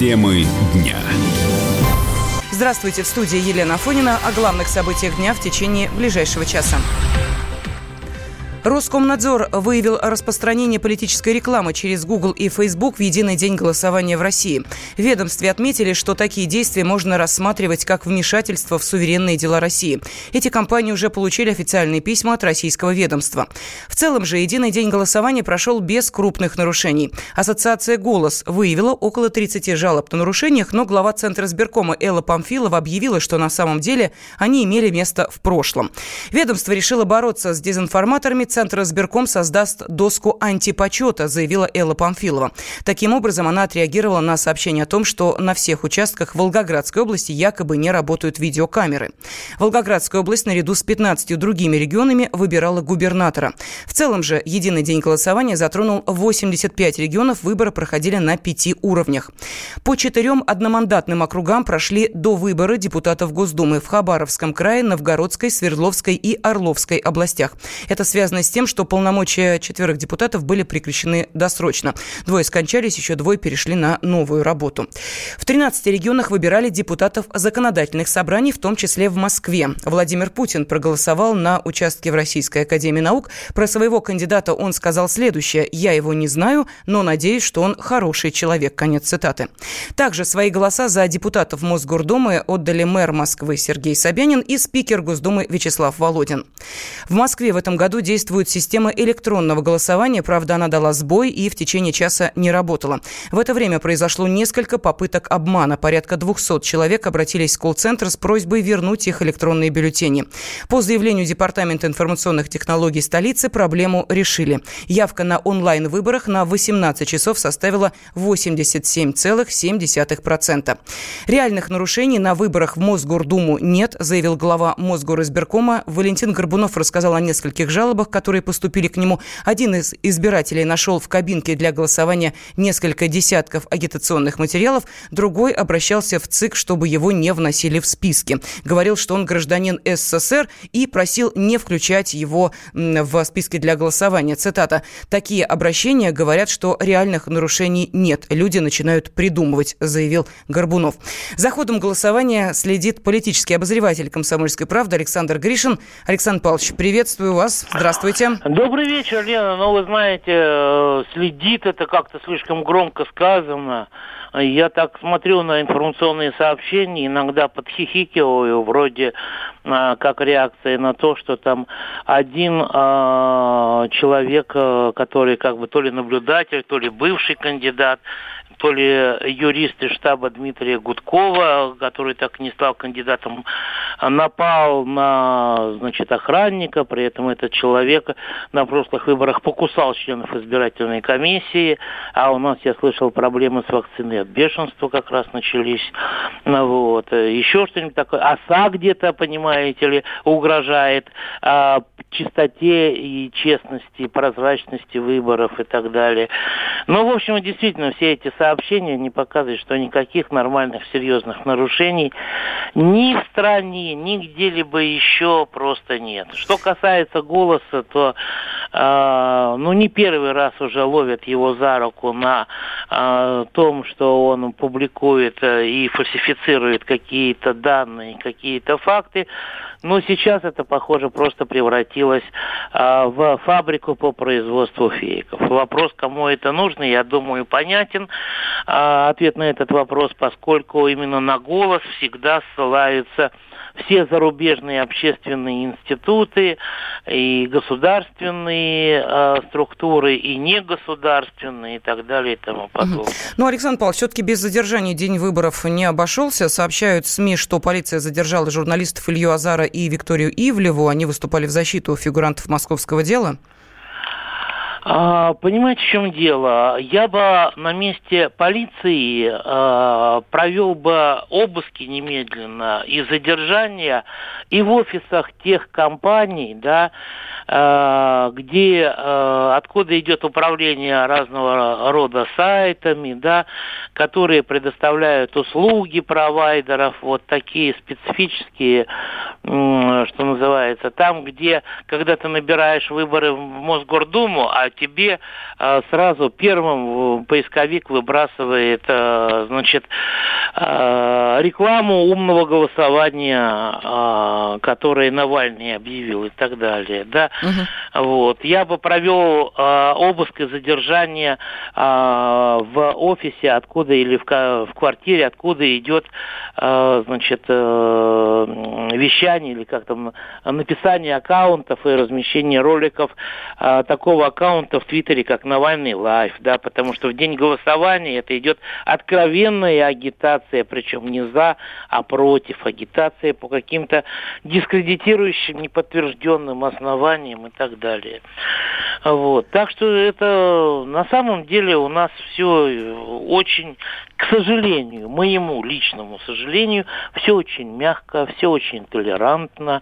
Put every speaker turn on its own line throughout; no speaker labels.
Темы дня.
Здравствуйте, в студии Елена Фонина о главных событиях дня в течение ближайшего часа. Роскомнадзор выявил распространение политической рекламы через Google и Facebook в единый день голосования в России. В ведомстве отметили, что такие действия можно рассматривать как вмешательство в суверенные дела России. Эти компании уже получили официальные письма от российского ведомства. В целом же единый день голосования прошел без крупных нарушений. Ассоциация «Голос» выявила около 30 жалоб на нарушениях, но глава Центра сберкома Элла Памфилова объявила, что на самом деле они имели место в прошлом. Ведомство решило бороться с дезинформаторами Центр избирком создаст доску антипочета, заявила Элла Памфилова. Таким образом, она отреагировала на сообщение о том, что на всех участках Волгоградской области якобы не работают видеокамеры. Волгоградская область наряду с 15 другими регионами выбирала губернатора. В целом же единый день голосования затронул 85 регионов, выборы проходили на пяти уровнях. По четырем одномандатным округам прошли до выбора депутатов Госдумы в Хабаровском крае, Новгородской, Свердловской и Орловской областях. Это связано связано с тем, что полномочия четверых депутатов были прекращены досрочно. Двое скончались, еще двое перешли на новую работу. В 13 регионах выбирали депутатов законодательных собраний, в том числе в Москве. Владимир Путин проголосовал на участке в Российской Академии Наук. Про своего кандидата он сказал следующее. «Я его не знаю, но надеюсь, что он хороший человек». Конец цитаты. Также свои голоса за депутатов Мосгордумы отдали мэр Москвы Сергей Собянин и спикер Госдумы Вячеслав Володин. В Москве в этом году действует существует система электронного голосования, правда, она дала сбой и в течение часа не работала. В это время произошло несколько попыток обмана. Порядка 200 человек обратились в колл-центр с просьбой вернуть их электронные бюллетени. По заявлению Департамента информационных технологий столицы проблему решили. Явка на онлайн-выборах на 18 часов составила 87,7%. Реальных нарушений на выборах в Мосгордуму нет, заявил глава Мосгоризбиркома. Валентин Горбунов рассказал о нескольких жалобах, которые поступили к нему. Один из избирателей нашел в кабинке для голосования несколько десятков агитационных материалов, другой обращался в ЦИК, чтобы его не вносили в списки. Говорил, что он гражданин СССР и просил не включать его в списки для голосования. Цитата. «Такие обращения говорят, что реальных нарушений нет. Люди начинают придумывать», заявил Горбунов. За ходом голосования следит политический обозреватель «Комсомольской правды» Александр Гришин. Александр Павлович, приветствую вас. Здравствуйте. Здравствуйте.
Добрый вечер, Лена. Ну, вы знаете, э, следит это как-то слишком громко сказано. Я так смотрю на информационные сообщения, иногда подхихикиваю, вроде э, как реакция на то, что там один э, человек, который как бы то ли наблюдатель, то ли бывший кандидат, то ли юрист из штаба Дмитрия Гудкова, который так и не стал кандидатом, напал на значит, охранника, при этом этот человек на прошлых выборах покусал членов избирательной комиссии, а у нас, я слышал, проблемы с вакциной от бешенства как раз начались. Ну, вот. Еще что-нибудь такое. Оса где-то, понимаете ли, угрожает а, чистоте и честности, прозрачности выборов и так далее. Ну, в общем, действительно, все эти сообщения не показывают, что никаких нормальных, серьезных нарушений ни в стране, ни где-либо еще просто нет. Что касается голоса, то ну не первый раз уже ловят его за руку на э, том, что он публикует э, и фальсифицирует какие-то данные, какие-то факты. Но сейчас это, похоже, просто превратилось э, в фабрику по производству фейков. Вопрос, кому это нужно, я думаю, понятен. Ответ на этот вопрос, поскольку именно на голос всегда ссылаются все зарубежные общественные институты и государственные э, структуры, и негосударственные, и так далее, и тому подобное.
Ну, Александр Павлович, все-таки без задержания день выборов не обошелся. Сообщают СМИ, что полиция задержала журналистов Илью Азара и Викторию Ивлеву. Они выступали в защиту фигурантов московского дела.
А, понимаете, в чем дело? Я бы на месте полиции а, провел бы обыски немедленно и задержания и в офисах тех компаний, да, а, где а, откуда идет управление разного рода сайтами, да, которые предоставляют услуги провайдеров, вот такие специфические, что называется, там, где, когда ты набираешь выборы в Мосгордуму, а тебе сразу первым поисковик выбрасывает, значит, рекламу умного голосования, которое Навальный объявил и так далее, да. Угу. Вот. Я бы провел обыск и задержание в офисе, откуда или в, в квартире, откуда идет, значит, вещание или как там написание аккаунтов и размещение роликов а, такого аккаунта в Твиттере, как Навальный Live, да, потому что в день голосования это идет откровенная агитация, причем не за, а против, агитация по каким-то дискредитирующим, неподтвержденным основаниям и так далее. Вот. Так что это на самом деле у нас все очень, к сожалению, моему личному сожалению, все очень мягко, все очень толерантно,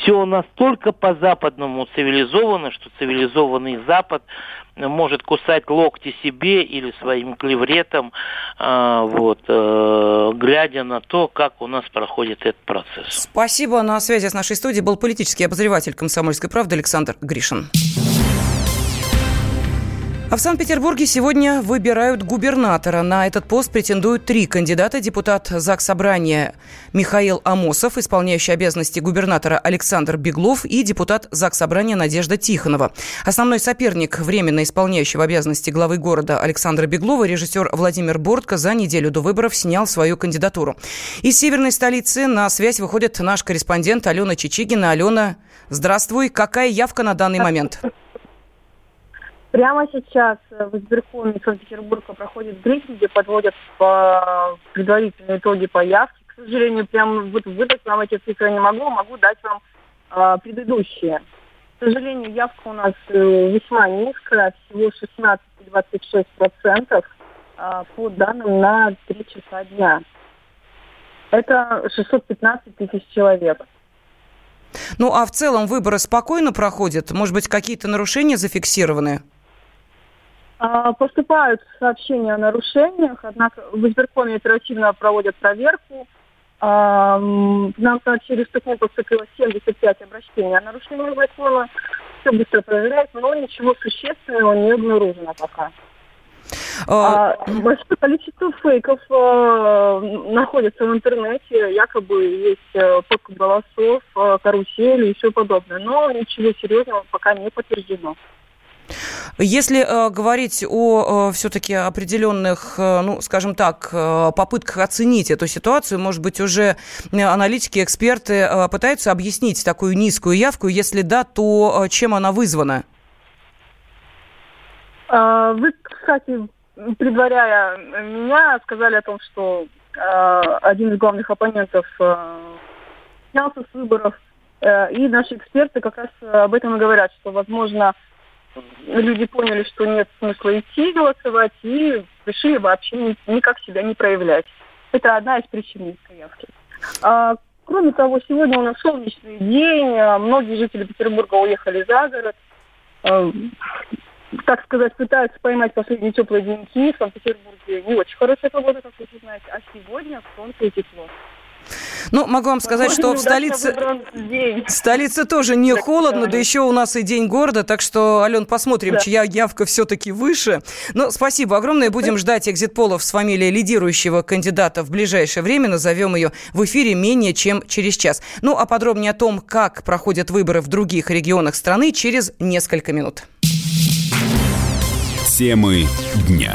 все настолько по-западному цивилизовано, что цивилизованный Запад может кусать локти себе или своим клевретом, э, вот, э, глядя на то, как у нас проходит этот процесс.
Спасибо. На связи с нашей студией был политический обозреватель «Комсомольской правды» Александр Гришин. А в Санкт-Петербурге сегодня выбирают губернатора. На этот пост претендуют три кандидата. Депутат ЗАГС Собрания Михаил Амосов, исполняющий обязанности губернатора Александр Беглов и депутат ЗАГС Собрания Надежда Тихонова. Основной соперник временно исполняющего обязанности главы города Александра Беглова, режиссер Владимир Бортко, за неделю до выборов снял свою кандидатуру. Из северной столицы на связь выходит наш корреспондент Алена Чичигина. Алена, здравствуй. Какая явка на данный момент?
Прямо сейчас в избиркоме Санкт-Петербурга проходит брифинг, где подводят по предварительные итоги по явке. К сожалению, прям вот выдать вам эти цифры не могу, могу дать вам а, предыдущие. К сожалению, явка у нас э, весьма низкая, всего 16-26% а, по данным на 3 часа дня. Это 615 тысяч человек.
Ну, а в целом выборы спокойно проходят? Может быть, какие-то нарушения зафиксированы?
А, поступают сообщения о нарушениях, однако в избиркоме оперативно проводят проверку. А, нам к ним поступило 75 обращений о нарушении закона. Все быстро проверяют, но ничего существенного не обнаружено пока. А, а большое количество фейков а, находится в интернете, якобы есть а, голосов, а, карусели и все подобное. Но ничего серьезного пока не подтверждено.
Если э, говорить о э, все-таки определенных, э, ну, скажем так, э, попытках оценить эту ситуацию, может быть, уже аналитики, эксперты э, пытаются объяснить такую низкую явку, если да, то э, чем она вызвана?
А, вы, кстати, предваряя меня, сказали о том, что э, один из главных оппонентов э, снялся с выборов, э, и наши эксперты как раз об этом и говорят, что, возможно, люди поняли, что нет смысла идти голосовать и решили вообще никак себя не проявлять. Это одна из причин низкой явки. А, кроме того, сегодня у нас солнечный день, а многие жители Петербурга уехали за город. А, так сказать, пытаются поймать последние теплые деньки. В Санкт-Петербурге не очень хорошая погода, как вы знаете, а сегодня солнце и тепло.
Ну, могу вам сказать, что в столице, столице тоже не холодно, да еще у нас и день города, так что, Ален, посмотрим, да. чья явка все-таки выше. Ну, спасибо огромное. Будем ждать экзит-полов с фамилией лидирующего кандидата в ближайшее время. Назовем ее в эфире менее чем через час. Ну, а подробнее о том, как проходят выборы в других регионах страны, через несколько минут.
Темы дня.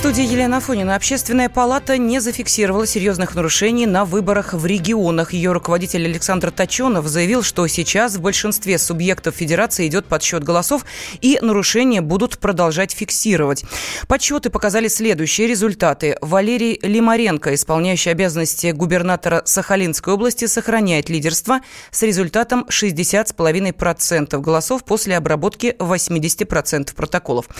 студии Елена Афонина. Общественная палата не зафиксировала серьезных нарушений на выборах в регионах. Ее руководитель Александр Точенов заявил, что сейчас в большинстве субъектов Федерации идет подсчет голосов, и нарушения будут продолжать фиксировать. Подсчеты показали следующие результаты. Валерий Лимаренко, исполняющий обязанности губернатора Сахалинской области, сохраняет лидерство с результатом 60,5% голосов после обработки 80% протоколов.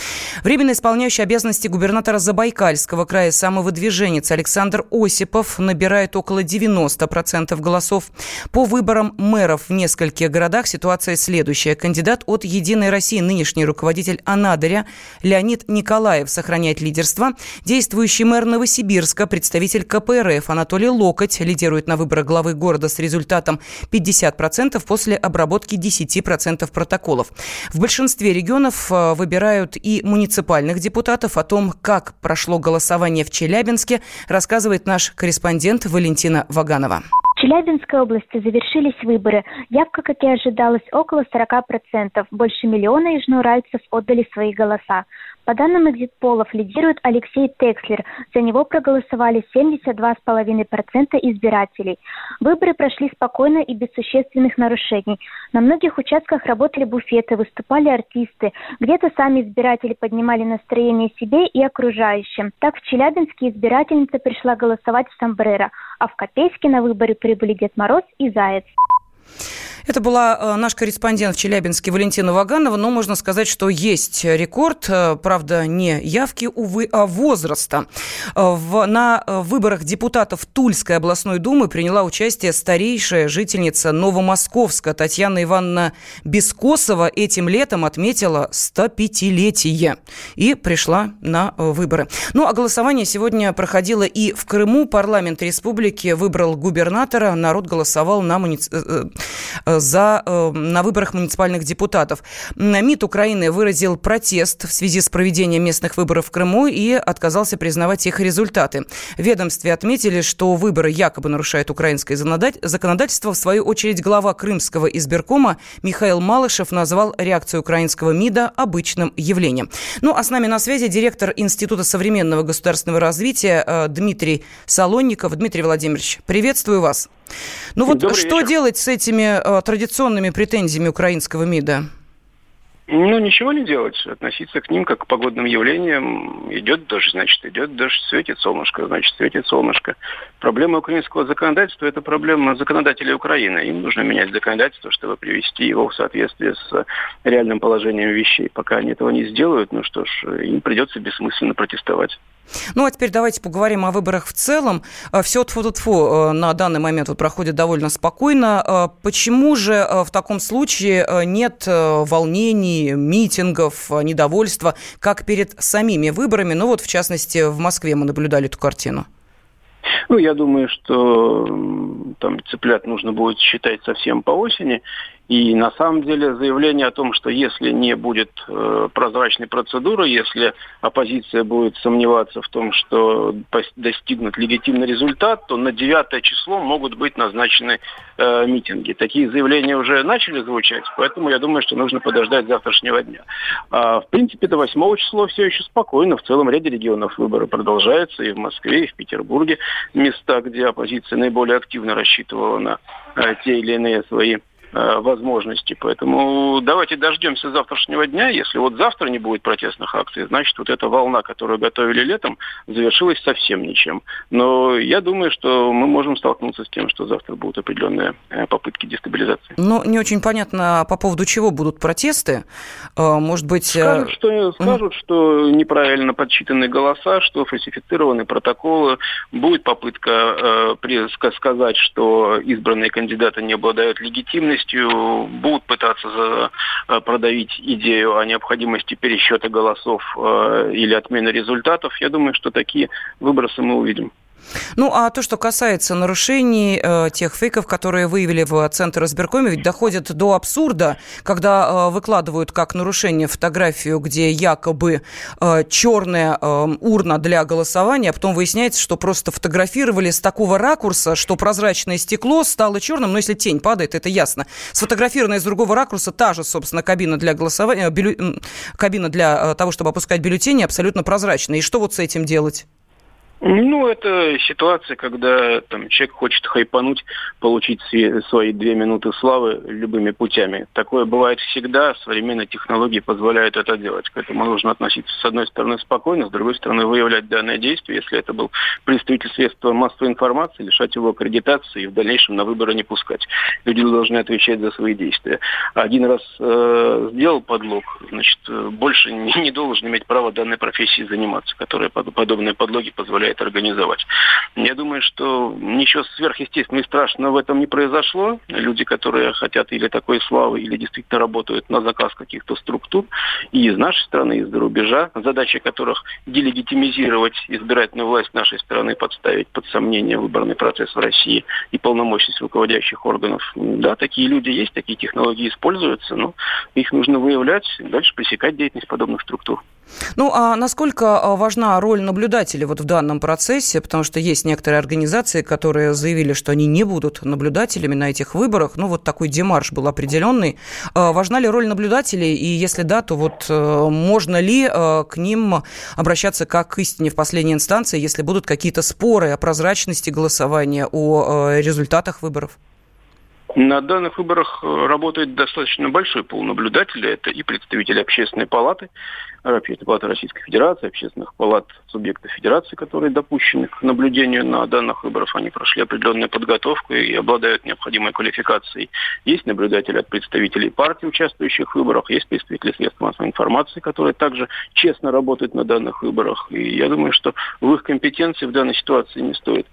Временно исполняющий обязанности губернатора Забайкальского края самовыдвиженец Александр Осипов набирает около 90% голосов. По выборам мэров в нескольких городах ситуация следующая. Кандидат от «Единой России», нынешний руководитель Анадыря Леонид Николаев сохраняет лидерство. Действующий мэр Новосибирска, представитель КПРФ Анатолий Локоть лидирует на выборах главы города с результатом 50% после обработки 10% протоколов. В большинстве регионов э, выбирают и муниципальных депутатов. О том, как прошло голосование в Челябинске, рассказывает наш корреспондент Валентина Ваганова.
В Челябинской области завершились выборы. Явка, как и ожидалось, около 40%. Больше миллиона южноуральцев отдали свои голоса. По данным экзитполов, лидирует Алексей Текслер. За него проголосовали 72,5% избирателей. Выборы прошли спокойно и без существенных нарушений. На многих участках работали буфеты, выступали артисты. Где-то сами избиратели поднимали настроение себе и окружающим. Так в Челябинске избирательница пришла голосовать в Самбрера, а в Копейске на выборы прибыли Дед Мороз и Заяц.
Это была э, наш корреспондент в Челябинске Валентина Ваганова, но можно сказать, что есть рекорд, э, правда, не явки, увы, а возраста. Э, в, на выборах депутатов Тульской областной думы приняла участие старейшая жительница Новомосковска Татьяна Ивановна Бескосова. Этим летом отметила 105-летие и пришла на выборы. Ну, а голосование сегодня проходило и в Крыму. Парламент республики выбрал губернатора. Народ голосовал на муници за, э, на выборах муниципальных депутатов. МИД Украины выразил протест в связи с проведением местных выборов в Крыму и отказался признавать их результаты. В ведомстве отметили, что выборы якобы нарушают украинское законодательство. В свою очередь глава Крымского избиркома Михаил Малышев назвал реакцию украинского МИДа обычным явлением. Ну, а с нами на связи директор Института современного государственного развития э, Дмитрий Солонников. Дмитрий Владимирович, приветствую вас. Ну вот Добрый что вечер. делать с этими э, традиционными претензиями украинского МИДа?
Ну, ничего не делать. Относиться к ним как к погодным явлениям. Идет дождь, значит, идет дождь. Светит солнышко, значит, светит солнышко. Проблема украинского законодательства – это проблема законодателей Украины. Им нужно менять законодательство, чтобы привести его в соответствие с реальным положением вещей. Пока они этого не сделают, ну что ж, им придется бессмысленно протестовать.
Ну, а теперь давайте поговорим о выборах в целом. Э, Все тфу -тфу на данный момент вот проходит довольно спокойно. Э, почему же э, в таком случае нет волнений, митингов, недовольства, как перед самими выборами? Ну, вот, в частности, в Москве мы наблюдали эту картину.
Ну, я думаю, что там цыплят нужно будет считать совсем по осени. И на самом деле заявление о том, что если не будет э, прозрачной процедуры, если оппозиция будет сомневаться в том, что достигнут легитимный результат, то на 9 число могут быть назначены э, митинги. Такие заявления уже начали звучать, поэтому я думаю, что нужно подождать завтрашнего дня. А, в принципе, до 8 числа все еще спокойно. В целом ряде регионов выборы продолжаются и в Москве, и в Петербурге. Места, где оппозиция наиболее активно рассчитывала на э, те или иные свои возможности. Поэтому давайте дождемся завтрашнего дня. Если вот завтра не будет протестных акций, значит, вот эта волна, которую готовили летом, завершилась совсем ничем. Но я думаю, что мы можем столкнуться с тем, что завтра будут определенные э, попытки дестабилизации.
Но не очень понятно, по поводу чего будут протесты. Э, может быть...
Скажут, что, скажут, что неправильно подсчитаны голоса, что фальсифицированы протоколы. Будет попытка э, сказать, что избранные кандидаты не обладают легитимностью полностью будут пытаться э, продавить идею о необходимости пересчета голосов э, или отмены результатов, я думаю, что такие выбросы мы увидим.
Ну, а то, что касается нарушений, э, тех фейков, которые выявили в Центр избиркоме, ведь доходит до абсурда, когда э, выкладывают как нарушение фотографию, где якобы э, черная э, урна для голосования, а потом выясняется, что просто фотографировали с такого ракурса, что прозрачное стекло стало черным, но если тень падает, это ясно. Сфотографированная с другого ракурса та же, собственно, кабина для голосования, э, бюлле... кабина для э, того, чтобы опускать бюллетени, абсолютно прозрачная. И что вот с этим делать?
Ну, это ситуация, когда там, человек хочет хайпануть, получить свои две минуты славы любыми путями. Такое бывает всегда, современные технологии позволяют это делать. К этому нужно относиться, с одной стороны, спокойно, с другой стороны, выявлять данное действие. Если это был представитель средства массовой информации, лишать его аккредитации и в дальнейшем на выборы не пускать. Люди должны отвечать за свои действия. Один раз э, сделал подлог, значит, больше не, не должен иметь права данной профессии заниматься, которая подобные подлоги позволяет это организовать. Я думаю, что ничего сверхъестественного и страшного в этом не произошло. Люди, которые хотят или такой славы, или действительно работают на заказ каких-то структур, и из нашей страны, и из-за рубежа, задача которых делегитимизировать избирательную власть нашей страны, подставить под сомнение выборный процесс в России и полномочность руководящих органов. Да, такие люди есть, такие технологии используются, но их нужно выявлять, дальше пресекать деятельность подобных структур.
Ну, а насколько а, важна роль наблюдателей вот в данном процессе? Потому что есть некоторые организации, которые заявили, что они не будут наблюдателями на этих выборах. Ну, вот такой демарш был определенный. А, важна ли роль наблюдателей? И если да, то вот э, можно ли э, к ним обращаться как к истине в последней инстанции, если будут какие-то споры о прозрачности голосования, о э, результатах выборов?
На данных выборах работает достаточно большой пол наблюдателей. Это и представители общественной палаты, Общественной палаты Российской Федерации, общественных палат субъектов Федерации, которые допущены к наблюдению на данных выборах. Они прошли определенную подготовку и обладают необходимой квалификацией. Есть наблюдатели от представителей партий, участвующих в выборах, есть представители средств массовой информации, которые также честно работают на данных выборах. И я думаю, что в их компетенции в данной ситуации не стоит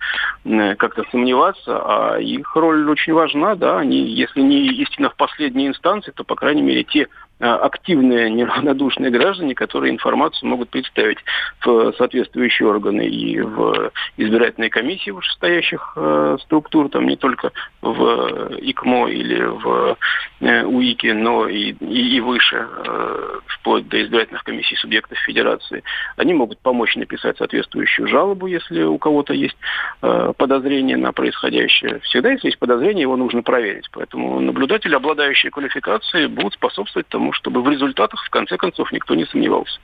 э, как-то сомневаться, а их роль очень важна, да, они, если не истинно в последней инстанции, то, по крайней мере, те активные неравнодушные граждане, которые информацию могут представить в соответствующие органы и в избирательные комиссии вышестоящих э, структур, там не только в ИКМО или в э, УИКе, но и, и, и выше, э, вплоть до избирательных комиссий субъектов федерации. Они могут помочь написать соответствующую жалобу, если у кого-то есть э, подозрение на происходящее. Всегда, если есть подозрение, его нужно проверить. Поэтому наблюдатели, обладающие квалификацией, будут способствовать тому, тому, чтобы в результатах, в конце концов, никто не сомневался.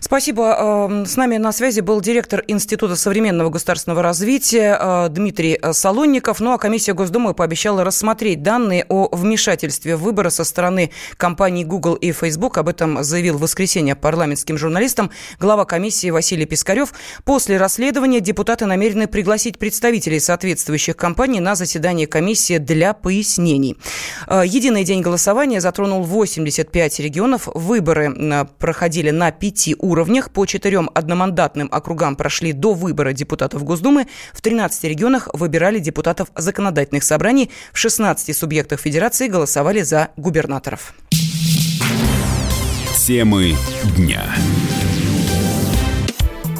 Спасибо. Эм, с нами на связи был директор Института современного государственного развития э, Дмитрий Солонников. Ну а комиссия Госдумы пообещала рассмотреть данные о вмешательстве в выборы со стороны компаний Google и Facebook. Об этом заявил в воскресенье парламентским журналистам глава комиссии Василий Пискарев. После расследования депутаты намерены пригласить представителей соответствующих компаний на заседание комиссии для пояснений. Э, единый день голосования затронул 85 пять регионов. Выборы проходили на пяти уровнях. По четырем одномандатным округам прошли до выбора депутатов Госдумы. В 13 регионах выбирали депутатов законодательных собраний. В 16 субъектах федерации голосовали за губернаторов.
Темы дня.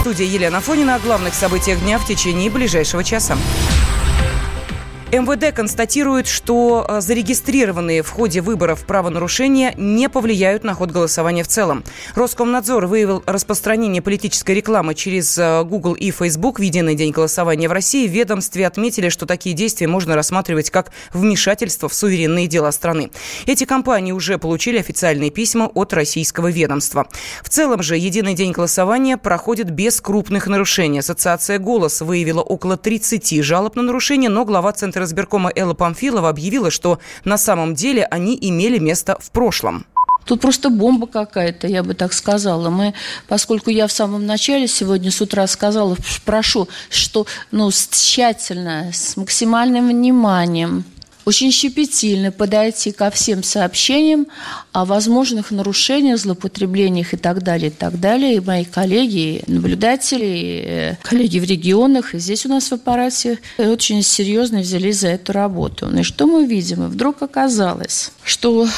студии Елена Фонина о главных событиях дня в течение ближайшего часа. МВД констатирует, что э, зарегистрированные в ходе выборов правонарушения не повлияют на ход голосования в целом. Роскомнадзор выявил распространение политической рекламы через э, Google и Facebook в единый день голосования в России. В ведомстве отметили, что такие действия можно рассматривать как вмешательство в суверенные дела страны. Эти компании уже получили официальные письма от российского ведомства. В целом же единый день голосования проходит без крупных нарушений. Ассоциация «Голос» выявила около 30 жалоб на нарушения, но глава Центра избиркома Элла Памфилова объявила, что на самом деле они имели место в прошлом.
Тут просто бомба какая-то, я бы так сказала. Мы, поскольку я в самом начале сегодня с утра сказала, прошу, что ну, тщательно, с максимальным вниманием очень щепетильно подойти ко всем сообщениям о возможных нарушениях, злоупотреблениях и так далее, и так далее. И мои коллеги, наблюдатели, и э, коллеги в регионах, и здесь у нас в аппарате очень серьезно взялись за эту работу. Ну и что мы видим? И вдруг оказалось, что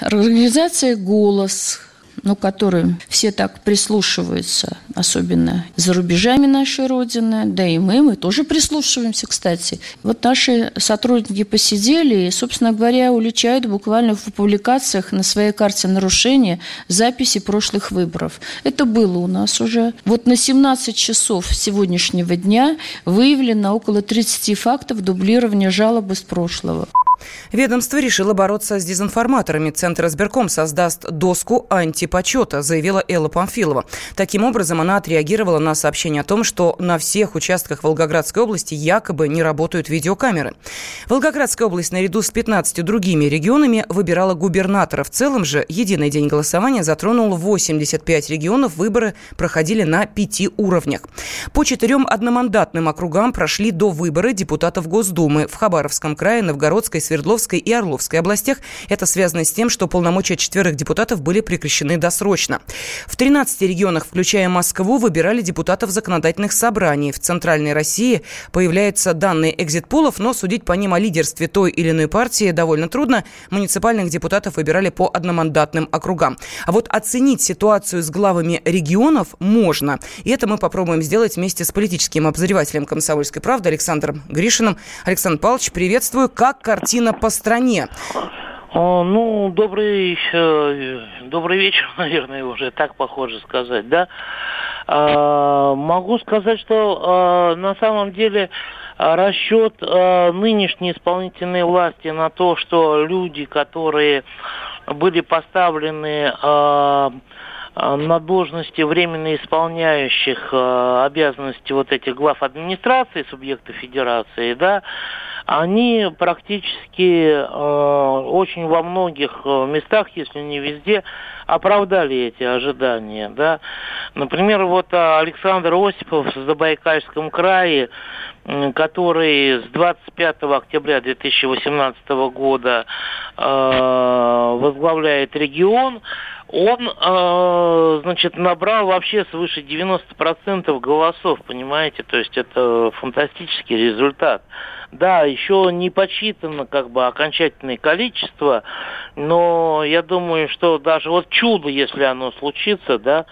организация «Голос», ну, которые все так прислушиваются, особенно за рубежами нашей Родины, да и мы, мы тоже прислушиваемся, кстати. Вот наши сотрудники посидели и, собственно говоря, уличают буквально в публикациях на своей карте нарушения записи прошлых выборов. Это было у нас уже. Вот на 17 часов сегодняшнего дня выявлено около 30 фактов дублирования жалобы с прошлого.
Ведомство решило бороться с дезинформаторами. Центр избирком создаст доску антипочета, заявила Элла Памфилова. Таким образом, она отреагировала на сообщение о том, что на всех участках Волгоградской области якобы не работают видеокамеры. Волгоградская область наряду с 15 другими регионами выбирала губернатора. В целом же единый день голосования затронул 85 регионов. Выборы проходили на пяти уровнях. По четырем одномандатным округам прошли до выборы депутатов Госдумы в Хабаровском крае, Новгородской, Свердловской и Орловской областях. Это связано с тем, что полномочия четверых депутатов были прекращены досрочно. В 13 регионах, включая Москву, выбирали депутатов законодательных собраний. В Центральной России появляются данные экзит-пулов, но судить по ним о лидерстве той или иной партии довольно трудно. Муниципальных депутатов выбирали по одномандатным округам. А вот оценить ситуацию с главами регионов можно. И это мы попробуем сделать вместе с политическим обозревателем «Комсомольской правды» Александром Гришиным. Александр Павлович, приветствую. Как картина картина по стране?
Ну, добрый, добрый вечер, наверное, уже так похоже сказать, да. А, могу сказать, что а, на самом деле расчет а, нынешней исполнительной власти на то, что люди, которые были поставлены на должности временно исполняющих обязанности вот этих глав администрации субъекта федерации, да, они практически э, очень во многих э, местах, если не везде, оправдали эти ожидания. Да? Например, вот э, Александр Осипов в Забайкальском крае, который с 25 октября 2018 года э, возглавляет регион, он, э, значит, набрал вообще свыше 90% голосов, понимаете, то есть это фантастический результат. Да, еще не подсчитано как бы окончательное количество, но я думаю, что даже вот чудо, если оно случится, да,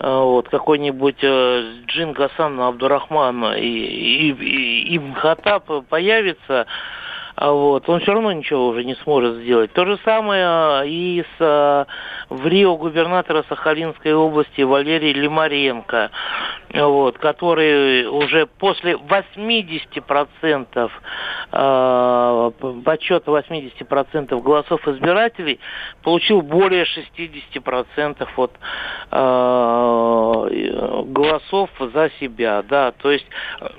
э, вот какой-нибудь э, Джин Гасан Абдурахман и, и, и, и Хатаб появится, вот, он все равно ничего уже не сможет сделать. То же самое а, и с а, в Рио губернатора Сахалинской области Валерий Лимаренко, вот, который уже после 80% э, подсчета 80% голосов избирателей получил более 60% от э, голосов за себя, да, то есть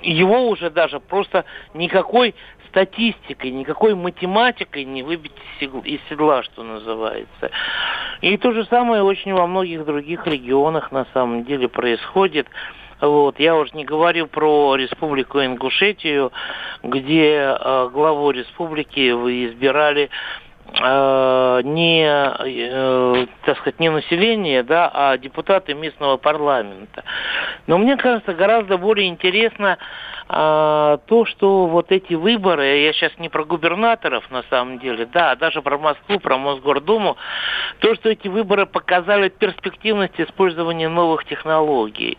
его уже даже просто никакой статистикой, никакой математикой не выбить из седла, что называется. И то же самое очень во многих других регионах на самом деле происходит. Вот. Я уже не говорю про республику Ингушетию, где э, главу республики вы избирали э, не, э, так сказать, не население, да, а депутаты местного парламента. Но мне кажется, гораздо более интересно а, то, что вот эти выборы, я сейчас не про губернаторов на самом деле, да, а даже про Москву, про Мосгордуму, то, что эти выборы показали перспективность использования новых технологий.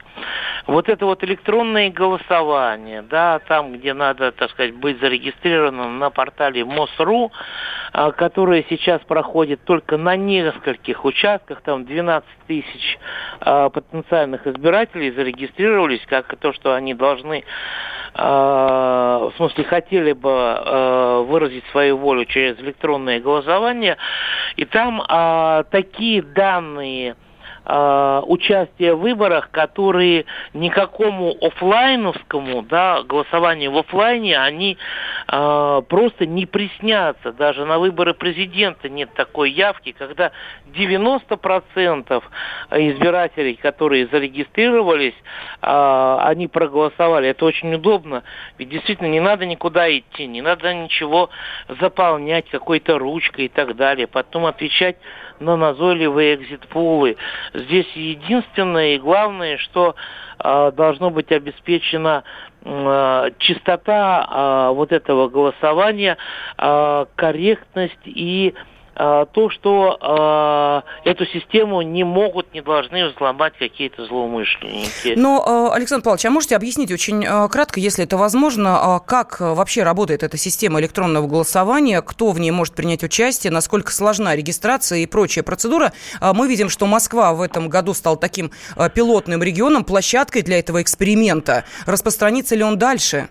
Вот это вот электронное голосование, да, там, где надо, так сказать, быть зарегистрированным на портале МОСРУ, а, которое сейчас проходит только на нескольких участках, там 12 тысяч а, потенциальных избирателей зарегистрировались, как то, что они должны в смысле, хотели бы а, выразить свою волю через электронное голосование, и там а, такие данные участия в выборах, которые никакому офлайновскому, да, голосованию в офлайне, они просто не приснятся. Даже на выборы президента нет такой явки, когда 90% избирателей, которые зарегистрировались, э, они проголосовали. Это очень удобно, ведь действительно не надо никуда идти, не надо ничего заполнять какой-то ручкой и так далее, потом отвечать на назойливые экзит-пулы. Здесь единственное и главное, что должно быть обеспечена э, чистота э, вот этого голосования, корректность и а, то, что э, эту систему не могут, не должны взломать какие-то злоумышленники.
Но, э, Александр Павлович, а можете объяснить очень кратко, если это возможно, как вообще работает эта система электронного голосования, кто в ней может принять участие, насколько сложна регистрация и прочая процедура? Мы видим, что Москва в этом году стал таким пилотным регионом, площадкой для этого эксперимента. Распространится ли он дальше?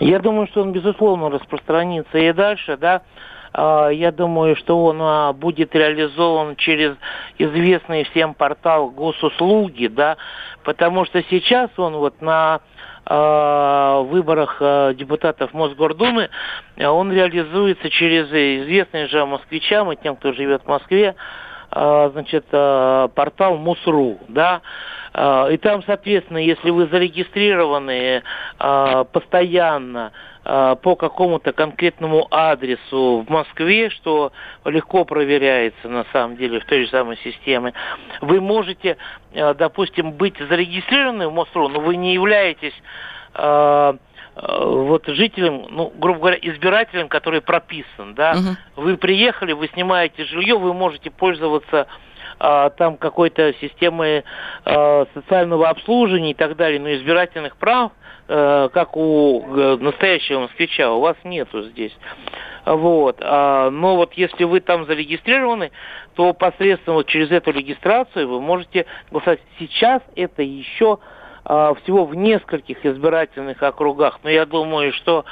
Я думаю, что он, безусловно, распространится и дальше, да. А, я думаю, что он а, будет реализован через известный всем портал госуслуги, да, потому что сейчас он вот на а, выборах депутатов Мосгордумы, он реализуется через известный же москвичам и тем, кто живет в Москве, значит, портал МУСРУ, да, и там, соответственно, если вы зарегистрированы постоянно по какому-то конкретному адресу в Москве, что легко проверяется на самом деле в той же самой системе, вы можете, э, допустим, быть зарегистрированы в МОСРУ, но вы не являетесь э, вот жителем, ну, грубо говоря, избирателем, который прописан, да, угу. вы приехали, вы снимаете жилье, вы можете пользоваться а, там какой-то системой а, социального обслуживания и так далее, но избирательных прав, а, как у э, настоящего москвича, у вас нету здесь. Вот. А, но вот если вы там зарегистрированы, то посредством вот через эту регистрацию вы можете голосовать. Сейчас это еще всего в нескольких избирательных округах. Но я думаю, что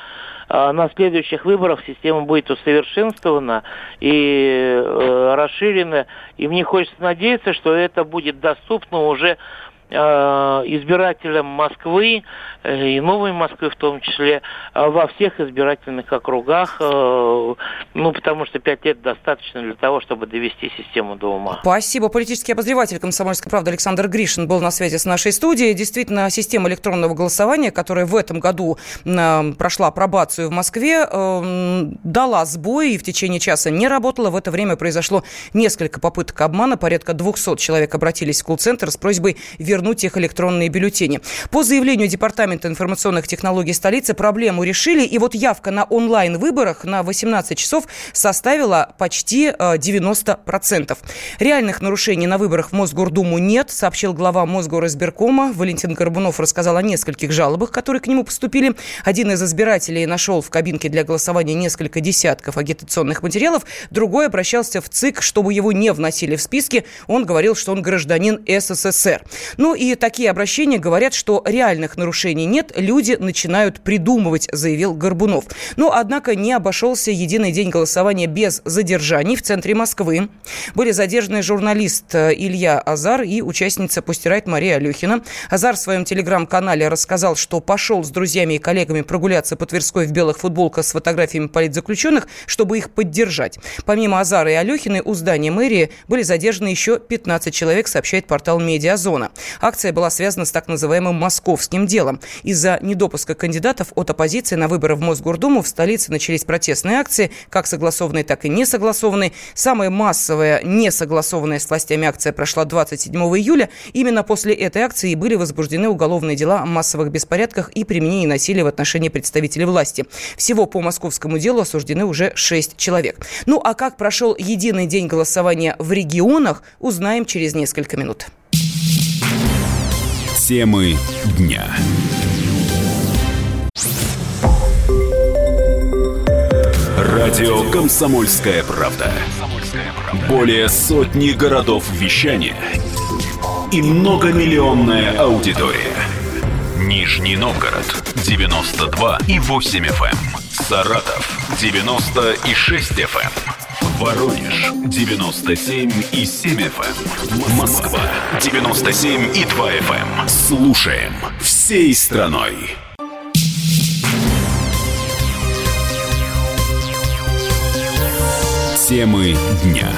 а, на следующих выборах система будет усовершенствована и э, расширена. И мне хочется надеяться, что это будет доступно уже избирателям Москвы э, и Новой Москвы в том числе э, во всех избирательных округах, ну, потому что пять лет достаточно для того, чтобы довести систему до ума.
Спасибо. Политический обозреватель «Комсомольской правды» Александр Гришин был на связи с нашей студией. Действительно, система электронного голосования, которая в этом году прошла апробацию в Москве, дала сбой и в течение часа не работала. В это время произошло несколько попыток обмана. Порядка 200 человек обратились в колл-центр с просьбой вернуть вернуть их электронные бюллетени. По заявлению Департамента информационных технологий столицы проблему решили, и вот явка на онлайн-выборах на 18 часов составила почти 90%. Э, Реальных нарушений на выборах в Мосгордуму нет, сообщил глава Мосгоризбиркома. Валентин Горбунов рассказал о нескольких жалобах, которые к нему поступили. Один из избирателей нашел в кабинке для голосования несколько десятков агитационных материалов, другой обращался в ЦИК, чтобы его не вносили в списки. Он говорил, что он гражданин СССР. Ну и такие обращения говорят, что реальных нарушений нет, люди начинают придумывать, заявил Горбунов. Но, однако, не обошелся единый день голосования без задержаний в центре Москвы. Были задержаны журналист э, Илья Азар и участница Пустирайт Мария Алюхина. Азар в своем телеграм-канале рассказал, что пошел с друзьями и коллегами прогуляться по Тверской в белых футболках с фотографиями политзаключенных, чтобы их поддержать. Помимо Азара и Алюхины, у здания мэрии были задержаны еще 15 человек, сообщает портал «Медиазона». Акция была связана с так называемым московским делом. Из-за недопуска кандидатов от оппозиции на выборы в Мосгордуму в столице начались протестные акции, как согласованные, так и несогласованные. Самая массовая несогласованная с властями акция прошла 27 июля. Именно после этой акции были возбуждены уголовные дела о массовых беспорядках и применении насилия в отношении представителей власти. Всего по московскому делу осуждены уже 6 человек. Ну а как прошел единый день голосования в регионах, узнаем через несколько минут.
Темы дня. Радио «Комсомольская правда». Более сотни городов вещания и многомиллионная аудитория. Нижний Новгород 92 и 8 FM. Эм. Саратов 96 FM. Воронеж 97 и 7 FM. Эм. Москва 97 и 2 FM. Эм. Слушаем всей страной. Темы дня.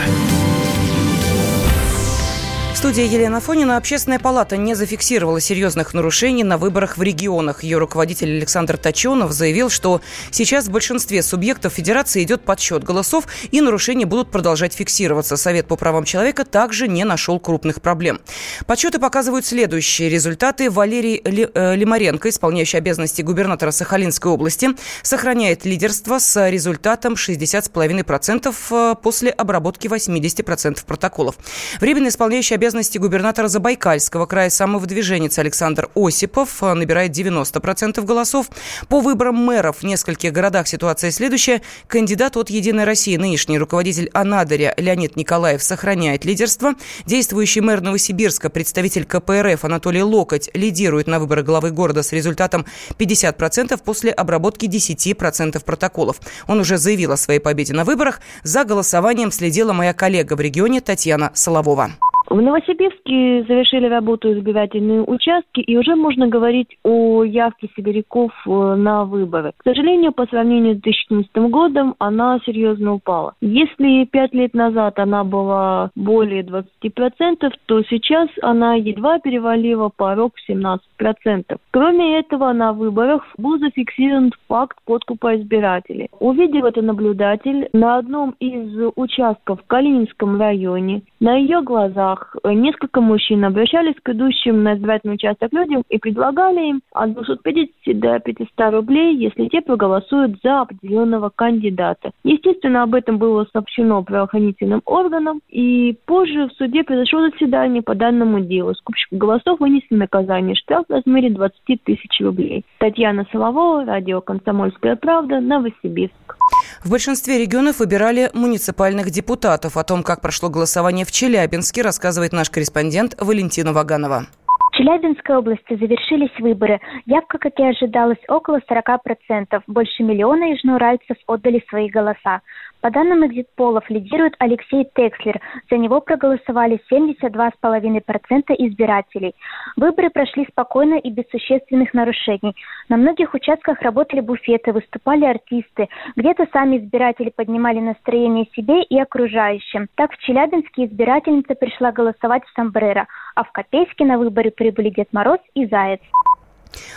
Студии Елена Фонина. Общественная палата не зафиксировала серьезных нарушений на выборах в регионах. Ее руководитель Александр Точенов заявил, что сейчас в большинстве субъектов федерации идет подсчет голосов и нарушения будут продолжать фиксироваться. Совет по правам человека также не нашел крупных проблем. Подсчеты показывают следующие результаты. Валерий э, Лимаренко, исполняющий обязанности губернатора Сахалинской области, сохраняет лидерство с результатом 60,5% э, после обработки 80% протоколов. Временно исполняющий обязанности обязанности губернатора Забайкальского края самовыдвиженец Александр Осипов э, набирает 90% голосов. По выборам мэров в нескольких городах ситуация следующая. Кандидат от «Единой России», нынешний руководитель Анадыря Леонид Николаев сохраняет лидерство. Действующий мэр Новосибирска, представитель КПРФ Анатолий Локоть лидирует на выборы главы города с результатом 50% после обработки 10% протоколов. Он уже заявил о своей победе на выборах. За голосованием следила моя коллега в регионе Татьяна Соловова.
В Новосибирске завершили работу избирательные участки, и уже можно говорить о явке сибиряков э, на выборы. К сожалению, по сравнению с 2014 годом, она серьезно упала. Если пять лет назад она была более 20%, то сейчас она едва перевалила порог 17%. Кроме этого, на выборах был зафиксирован факт подкупа избирателей. Увидев это наблюдатель, на одном из участков в Калининском районе на ее глазах несколько мужчин обращались к идущим на избирательный участок людям и предлагали им от 250 до 500 рублей, если те проголосуют за определенного кандидата. Естественно, об этом было сообщено правоохранительным органам, и позже в суде произошло заседание по данному делу. Скупщику голосов вынесли наказание штраф в размере 20 тысяч рублей. Татьяна Соловова, радио «Комсомольская правда», Новосибирск.
В большинстве регионов выбирали муниципальных депутатов. О том, как прошло голосование в Челябинске, рассказывает наш корреспондент Валентина Ваганова.
В Челябинской области завершились выборы. Явка, как и ожидалось, около 40%. Больше миллиона южноуральцев отдали свои голоса. По данным экзитполов, лидирует Алексей Текслер. За него проголосовали 72,5% избирателей. Выборы прошли спокойно и без существенных нарушений. На многих участках работали буфеты, выступали артисты. Где-то сами избиратели поднимали настроение себе и окружающим. Так в Челябинске избирательница пришла голосовать в Самбрера, а в Копейске на выборы прибыли Дед Мороз и Заяц.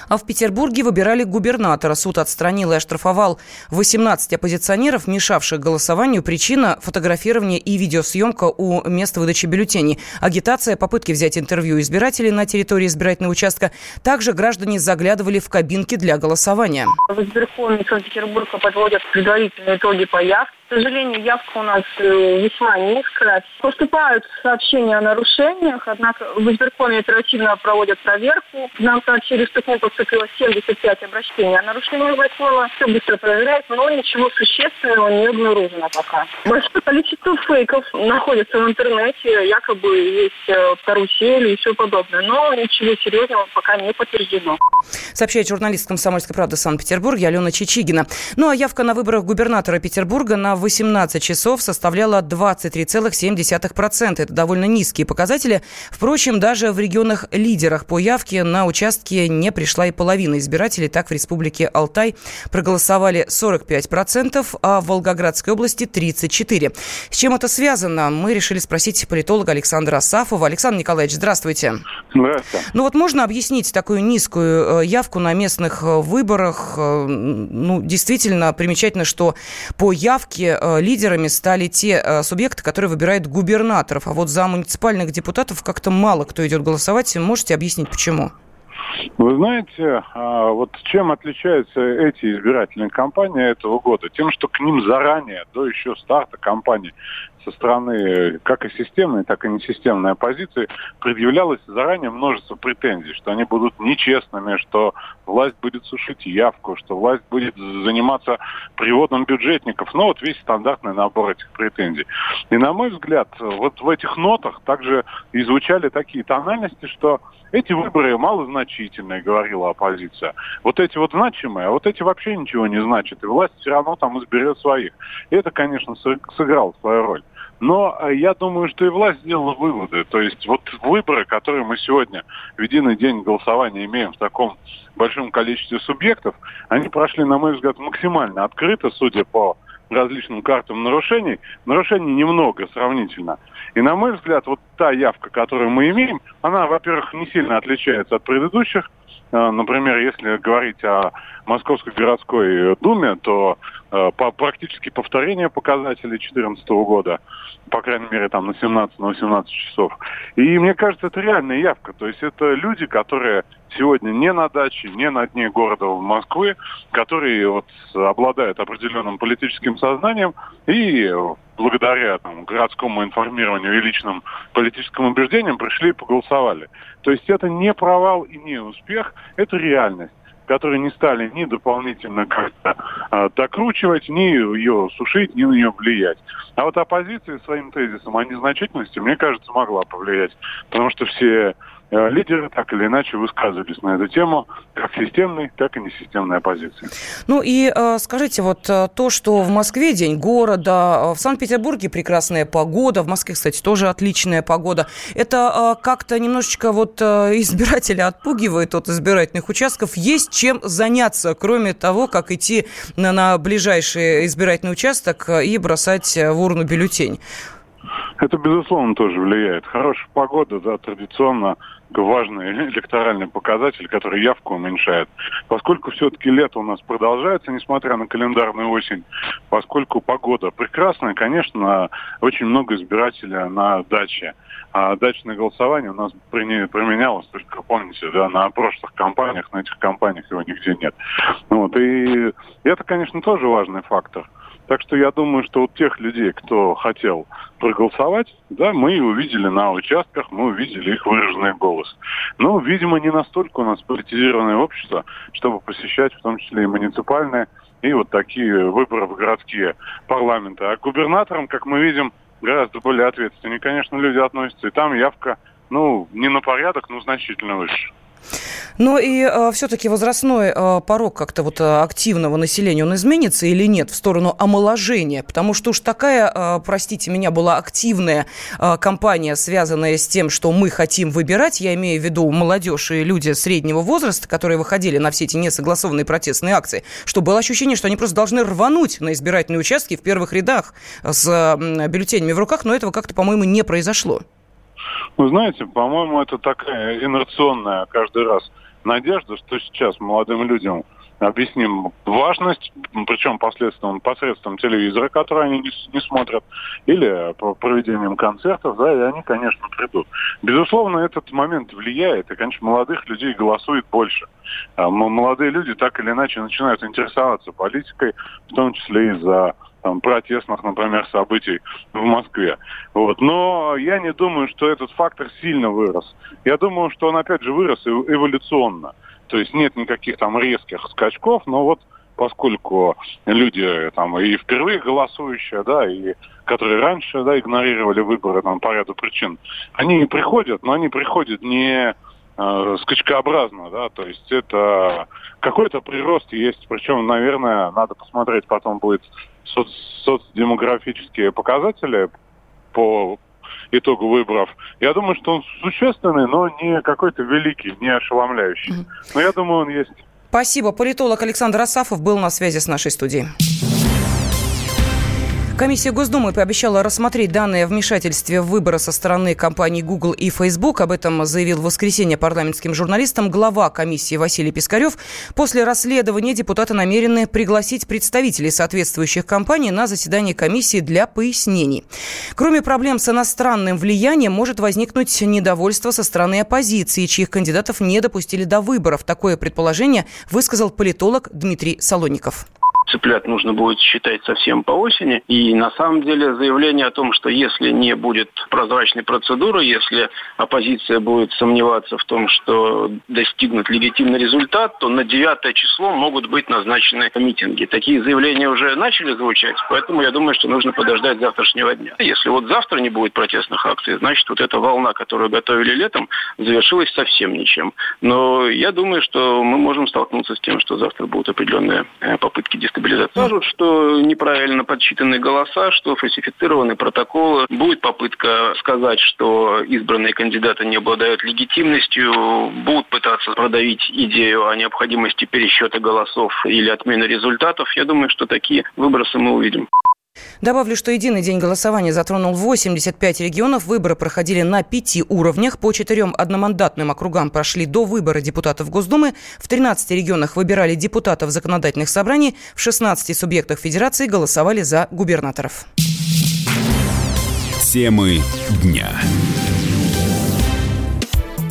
А в Петербурге выбирали губернатора. Суд отстранил и оштрафовал 18 оппозиционеров, мешавших голосованию. Причина – фотографирование и видеосъемка у места выдачи бюллетеней. Агитация, попытки взять интервью избирателей на территории избирательного участка. Также граждане заглядывали в кабинки для голосования.
В избиркоме Санкт-Петербурга подводят предварительные итоги по явке. Сожалению, явка у нас э, весьма низкая. Поступают сообщения о нарушениях, однако в избиркоме оперативно проводят проверку. Нам сообщили, что к ним поступило 75 обращений о нарушении закона. Все быстро проверяют, но ничего существенного не обнаружено пока. Большое количество фейков находится в интернете, якобы есть э, карусели и все подобное. Но ничего серьезного пока не подтверждено.
Сообщает журналист «Комсомольской правды» Санкт-Петербурге Алена Чичигина. Ну а явка на выборах губернатора Петербурга на 18 часов составляла 23,7%. Это довольно низкие показатели. Впрочем, даже в регионах-лидерах по явке на участке не пришла и половина избирателей. Так, в республике Алтай проголосовали 45%, а в Волгоградской области 34%. С чем это связано? Мы решили спросить политолога Александра Асафова. Александр Николаевич, здравствуйте.
Здравствуйте.
Ну вот можно объяснить такую низкую э, явку на местных э, выборах? Э, ну, действительно примечательно, что по явке Э, лидерами стали те э, субъекты, которые выбирают губернаторов. А вот за муниципальных депутатов как-то мало кто идет голосовать. Можете объяснить, почему?
Вы знаете, а, вот чем отличаются эти избирательные кампании этого года? Тем, что к ним заранее, до еще старта кампании, со стороны как и системной, так и несистемной оппозиции предъявлялось заранее множество претензий, что они будут нечестными, что власть будет сушить явку, что власть будет заниматься приводом бюджетников. Ну, вот весь стандартный набор этих претензий. И, на мой взгляд, вот в этих нотах также и звучали такие тональности, что эти выборы малозначительные, говорила оппозиция. Вот эти вот значимые, а вот эти вообще ничего не значат. И власть все равно там изберет своих. И это, конечно, сыграло свою роль. Но э, я думаю, что и власть сделала выводы. То есть вот выборы, которые мы сегодня в единый день голосования имеем в таком большом количестве субъектов, они прошли, на мой взгляд, максимально открыто, судя по различным картам нарушений, нарушений немного сравнительно. И на мой взгляд, вот та явка, которую мы имеем, она, во-первых, не сильно отличается от предыдущих. Э, например, если говорить о Московской городской думе, то э, по, практически повторение показателей 2014 года, по крайней мере, там на 17, на 18 часов. И мне кажется, это реальная явка. То есть это люди, которые сегодня не на даче, не на дне города Москвы, которые вот обладают определенным политическим сознанием и благодаря там, городскому информированию и личным политическим убеждениям пришли и поголосовали. То есть это не провал и не успех, это реальность которые не стали ни дополнительно как-то э, докручивать, ни ее сушить, ни на нее влиять. А вот оппозиция своим тезисом о незначительности, мне кажется, могла повлиять. Потому что все лидеры так или иначе высказывались на эту тему, как системной, так и несистемной оппозиции.
Ну и э, скажите, вот э, то, что в Москве день города, в Санкт-Петербурге прекрасная погода, в Москве, кстати, тоже отличная погода, это как-то немножечко вот избирателя отпугивает от избирательных участков. Есть чем заняться, кроме того, как идти на, на ближайший избирательный участок и бросать в урну бюллетень?
Это, безусловно, тоже влияет. Хорошая погода, да, традиционно важный электоральный показатель, который явку уменьшает. Поскольку все-таки лето у нас продолжается, несмотря на календарную осень, поскольку погода прекрасная, конечно, очень много избирателей на даче. А дачное голосование у нас применялось, только помните, да, на прошлых кампаниях, на этих кампаниях его нигде нет. Вот, и это, конечно, тоже важный фактор. Так что я думаю, что вот тех людей, кто хотел проголосовать, да, мы увидели на участках, мы увидели их выраженный голос. Но, видимо, не настолько у нас политизированное общество, чтобы посещать в том числе и муниципальные, и вот такие выборы в городские парламенты. А к губернаторам, как мы видим, гораздо более ответственнее, конечно, люди относятся. И там явка, ну, не на порядок, но значительно выше.
Но и э, все-таки возрастной э, порог как-то вот э, активного населения, он изменится или нет в сторону омоложения? Потому что уж такая, э, простите меня, была активная э, кампания, связанная с тем, что мы хотим выбирать, я имею в виду молодежь и люди среднего возраста, которые выходили на все эти несогласованные протестные акции, что было ощущение, что они просто должны рвануть на избирательные участки в первых рядах с э, бюллетенями в руках, но этого как-то, по-моему, не произошло.
Вы знаете, по-моему, это такая инерционная каждый раз надежда, что сейчас молодым людям объясним важность, причем посредством, посредством телевизора, который они не, не смотрят, или проведением концертов, да, и они, конечно, придут. Безусловно, этот момент влияет, и, конечно, молодых людей голосует больше. А молодые люди так или иначе начинают интересоваться политикой, в том числе из-за там, протестных, например, событий в Москве. Вот. Но я не думаю, что этот фактор сильно вырос. Я думаю, что он, опять же, вырос эволюционно. То есть нет никаких там резких скачков, но вот поскольку люди там и впервые голосующие, да, и которые раньше, да, игнорировали выборы там по ряду причин, они приходят, но они приходят не э, скачкообразно, да, то есть это какой-то прирост есть, причем, наверное, надо посмотреть потом будет соц соцдемографические показатели по итогу выборов. Я думаю, что он существенный, но не какой-то великий, не ошеломляющий. Но я думаю, он есть.
Спасибо. Политолог Александр Асафов был на связи с нашей студией. Комиссия Госдумы пообещала рассмотреть данные о вмешательстве в выборы со стороны компаний Google и Facebook. Об этом заявил в воскресенье парламентским журналистам глава комиссии Василий Пискарев. После расследования депутаты намерены пригласить представителей соответствующих компаний на заседание комиссии для пояснений. Кроме проблем с иностранным влиянием, может возникнуть недовольство со стороны оппозиции, чьих кандидатов не допустили до выборов. Такое предположение высказал политолог Дмитрий Солоников
цыплят нужно будет считать совсем по осени. И на самом деле заявление о том, что если не будет прозрачной процедуры, если оппозиция будет сомневаться в том, что достигнут легитимный результат, то на 9 число могут быть назначены митинги. Такие заявления уже начали звучать, поэтому я думаю, что нужно подождать завтрашнего дня. Если вот завтра не будет протестных акций, значит вот эта волна, которую готовили летом, завершилась совсем ничем. Но я думаю, что мы можем столкнуться с тем, что завтра будут определенные э, попытки дискуссии дестабилизации. Скажут, что неправильно подсчитаны голоса, что фальсифицированы протоколы. Будет попытка сказать, что избранные кандидаты не обладают легитимностью. Будут пытаться продавить идею о необходимости пересчета голосов или отмены результатов. Я думаю, что такие выбросы мы увидим.
Добавлю, что единый день голосования затронул 85 регионов. Выборы проходили на пяти уровнях. По четырем одномандатным округам прошли до выбора депутатов Госдумы. В 13 регионах выбирали депутатов законодательных собраний. В 16 субъектах федерации голосовали за губернаторов.
Темы дня.